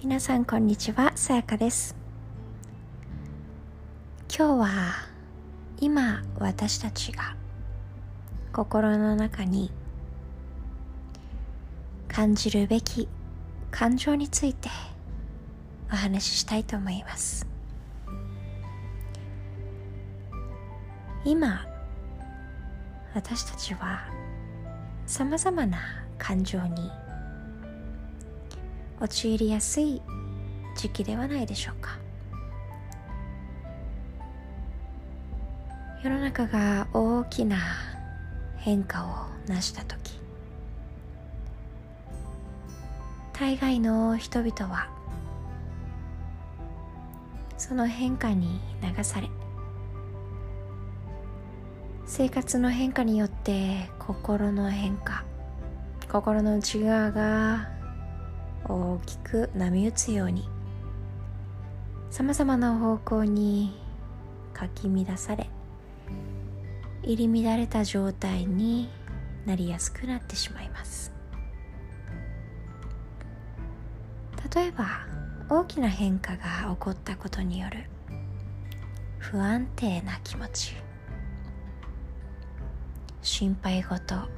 皆さんこんにちは。さやかです。今日は今私たちが心の中に感じるべき感情についてお話ししたいと思います。今私たちはさまざまな感情に。陥りやすい時期ではないでしょうか。世の中が大きな変化を成した時。大概の人々はその変化に流され生活の変化によって心の変化心の内側が大きく波打つようにさまざまな方向にかき乱され入り乱れた状態になりやすくなってしまいます。例えば大きな変化が起こったことによる不安定な気持ち心配事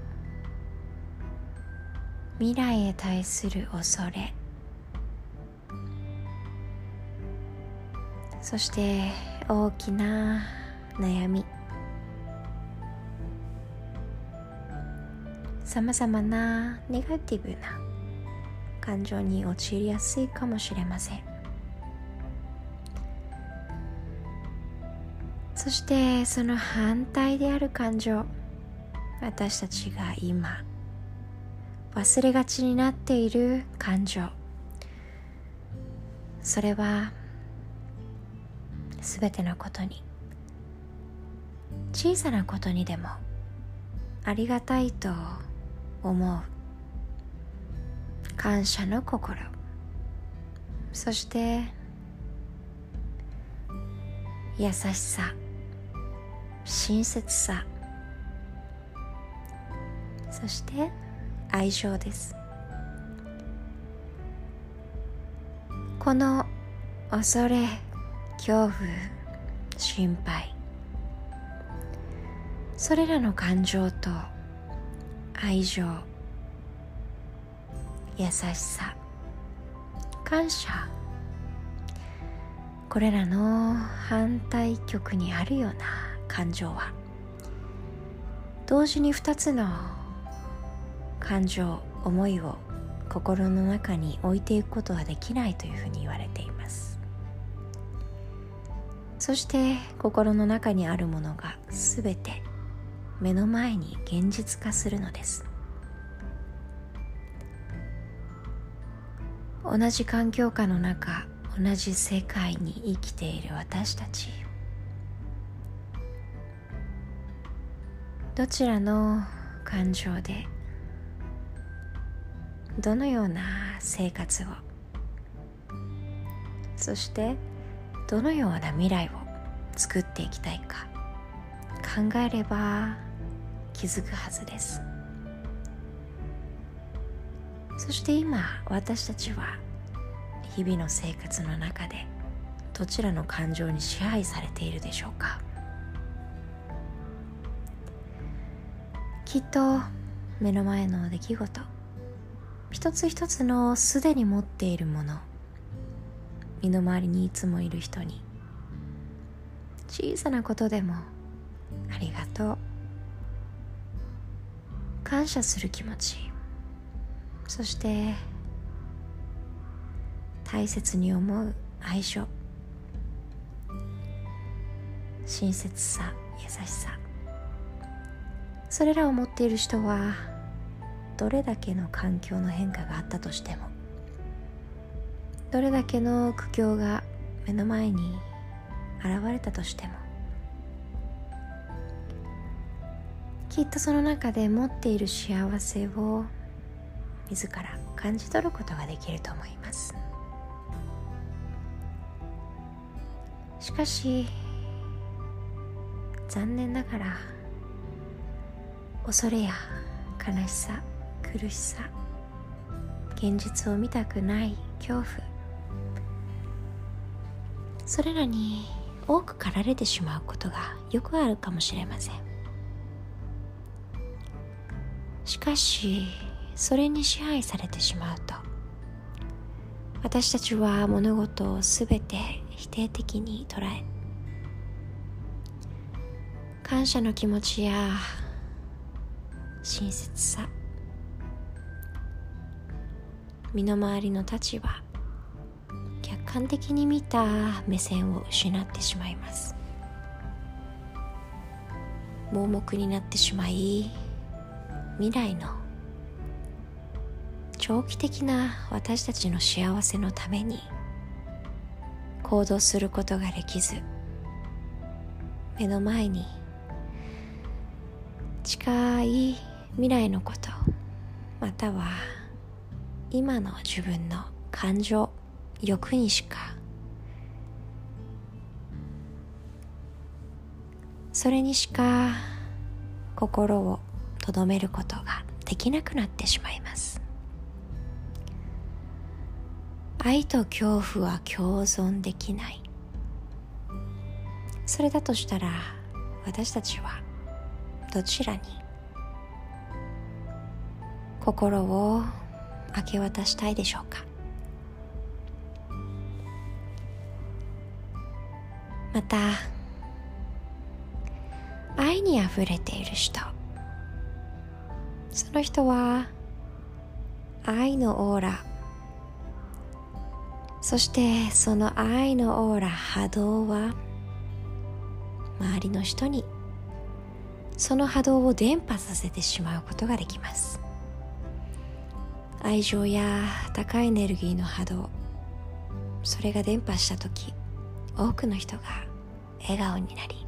未来へ対する恐れ。そして大きな悩み。さまざまなネガティブな感情に陥りやすいかもしれません。そしてその反対である感情私たちが今忘れがちになっている感情。それはすべてのことに小さなことにでもありがたいと思う。感謝の心。そして優しさ。親切さ。そして愛情です。この恐れ恐怖心配それらの感情と愛情優しさ感謝これらの反対極にあるような感情は同時に2つの感情思いを心の中に置いていくことはできないというふうに言われています。そして心の中にあるものが全て目の前に現実化するのです。同じ環境下の中同じ世界に生きている私たち。どちらの感情でどのような生活を。そしてどのような未来を作っていきたいか。考えれば気づくはずです。そして今私たちは日々の生活の中でどちらの感情に支配されているでしょうか。きっと目の前の出来事一つ一つのすでに持っているもの。身の回りにいつもいる人に。小さなことでもありがとう。感謝する気持ち。そして大切に思う愛情親切さ優しさ。それらを持っている人はどれだけの環境の変化があったとしてもどれだけの苦境が目の前に現れたとしてもきっとその中で持っている幸せを自ら感じ取ることができると思います。しかし残念ながら恐れや悲しさ苦しさ現実を見たくない恐怖。それらに多く駆られてしまうことがよくあるかもしれません。しかしそれに支配されてしまうと私たちは物事をすべて否定的に捉え感謝の気持ちや親切さ身の回りの立場客観的に見た目線を失ってしまいます。盲目になってしまい未来の長期的な私たちの幸せのために行動することができず目の前に近い未来のことまたは今の自分の感情欲にしか。それにしか心をとどめることができなくなってしまいます。愛と恐怖は共存できない。それだとしたら私たちはどちらに？心を明け渡したいでしょうか？また愛にあふれている人。その人は愛のオーラ。そしてその愛のオーラ波動は周りの人にその波動を伝播させてしまうことができます。愛情や高いエネルギーの波動それが伝播した時多くの人が笑顔になり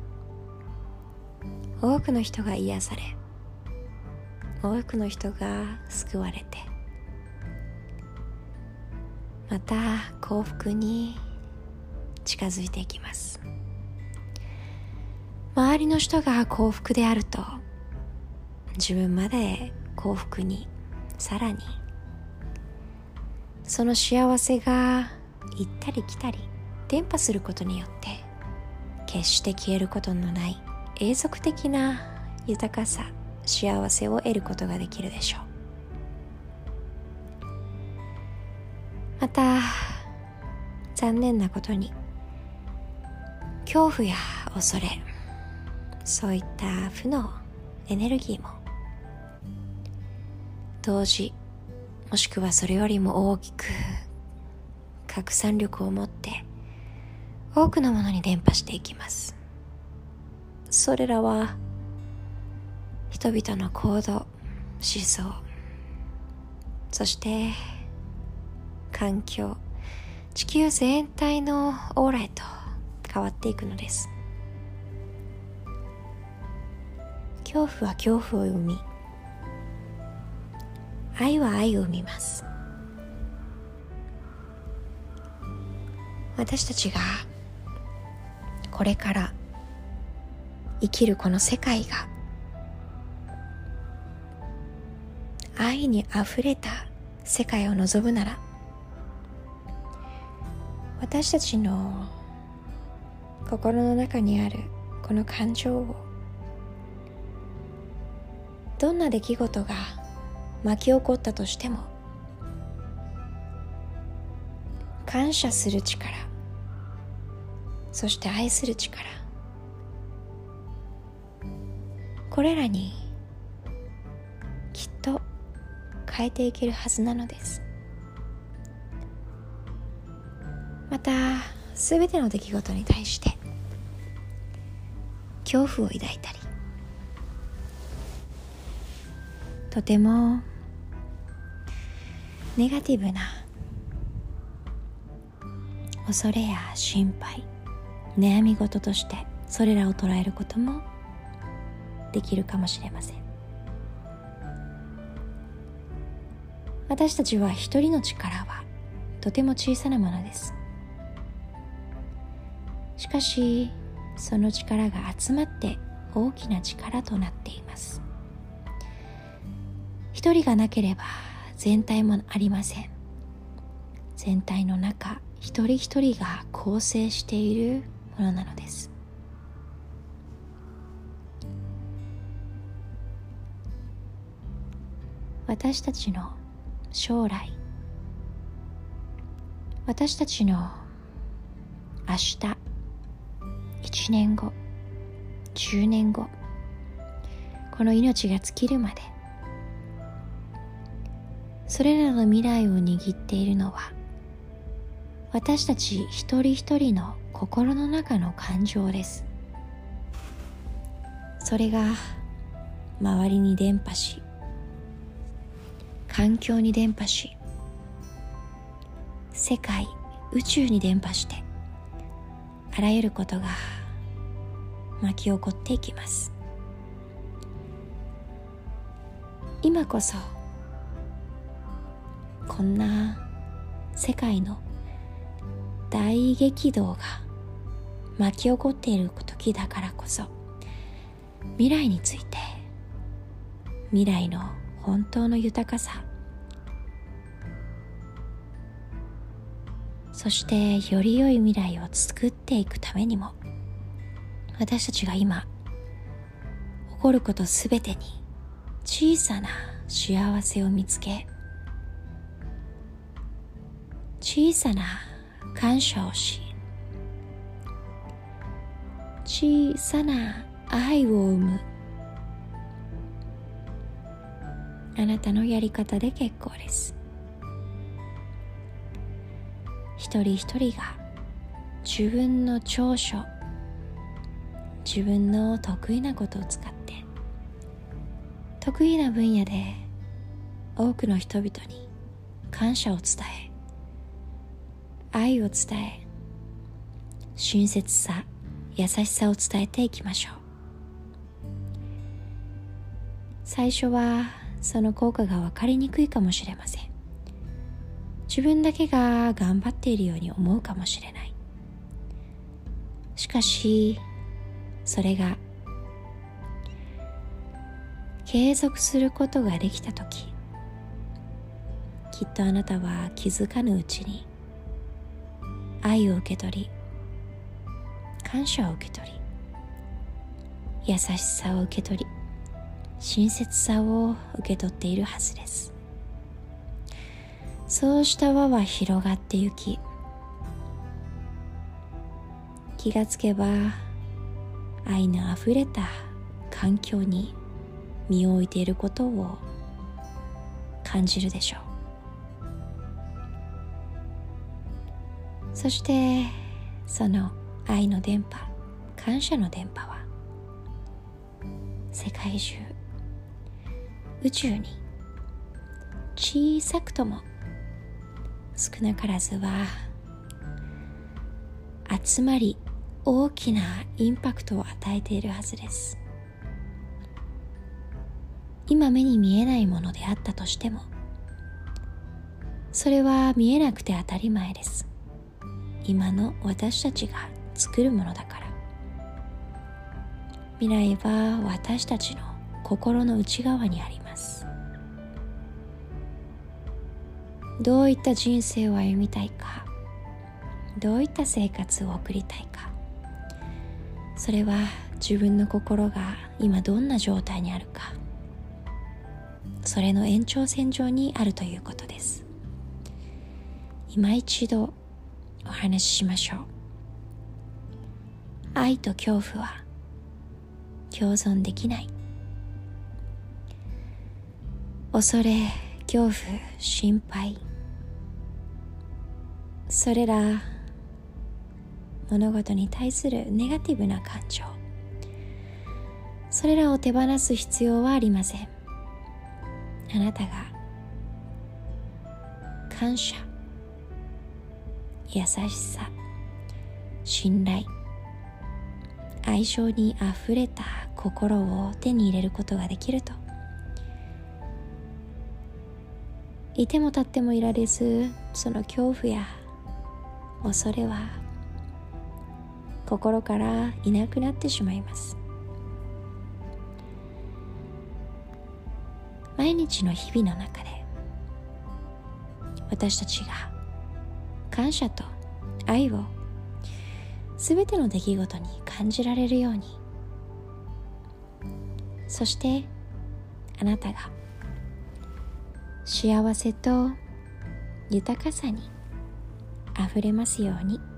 多くの人が癒され多くの人が救われてまた幸福に近づいていきます。周りの人が幸福であると自分まで幸福にさらにその幸せが行ったり来たり伝播することによって決して消えることのない永続的な豊かさ幸せを得ることができるでしょう。また残念なことに恐怖や恐れそういった負のエネルギーも同時もしくはそれよりも大きく拡散力を持って多くのものに伝播していきます。それらは人々の行動思想そして環境地球全体のオーラへと変わっていくのです。恐怖は恐怖を生み愛は愛を生みます。私たちがこれから生きるこの世界が愛にあふれた世界を望むなら私たちの心の中にあるこの感情をどんな出来事が巻き起こったとしても感謝する力そして愛する力これらにきっと変えていけるはずなのです。また全ての出来事に対して恐怖を抱いたりとてもネガティブな恐れや心配悩み事としてそれらを捉えることもできるかもしれません。私たちは一人の力はとても小さなものです。しかしその力が集まって大きな力となっています。一人がなければ全体もありません。全体の中一人一人が構成しているものなのです。私たちの将来私たちの明日1年後10年後この命が尽きるまでそれらの未来を握っているのは私たち一人一人の心の中の感情です。それが周りに伝播し環境に伝播し世界宇宙に伝播してあらゆることが巻き起こっていきます。今こそこんな世界の大激動が巻き起こっている時だからこそ未来について未来の本当の豊かさそしてより良い未来を作っていくためにも私たちが今起こることすべてに小さな幸せを見つけ小さな感謝をし小さな愛を生む。あなたのやり方で結構です。一人一人が自分の長所自分の得意なことを使って得意な分野で多くの人々に感謝を伝え愛を伝え親切さ優しさを伝えていきましょう。最初はその効果が分かりにくいかもしれません。自分だけが頑張っているように思うかもしれない。しかしそれが継続することができた時きっとあなたは気づかぬうちに愛を受け取り感謝を受け取り優しさを受け取り親切さを受け取っているはずです。そうした輪は広がってゆき気がつけば愛のあふれた環境に身を置いていることを感じるでしょう。そしてその愛の電波感謝の電波は世界中宇宙に小さくとも少なからずは集まり大きなインパクトを与えているはずです。今目に見えないものであったとしてもそれは見えなくて当たり前です。今の私たちが作るものだから。未来は私たちの心の内側にあります。どういった人生を歩みたいか。どういった生活を送りたいか。それは自分の心が今どんな状態にあるか。それの延長線上にあるということです。今一度お話ししましょう。愛と恐怖は共存できない。恐れ恐怖心配。それら物事に対するネガティブな感情。それらを手放す必要はありません。あなたが感謝。優しさ信頼愛情にあふれた心を手に入れることができると。いても立ってもいられずその恐怖や恐れは心からいなくなってしまいます。毎日の日々の中で私たちが感謝と愛を全ての出来事に感じられるようにそしてあなたが幸せと豊かさにあふれますように。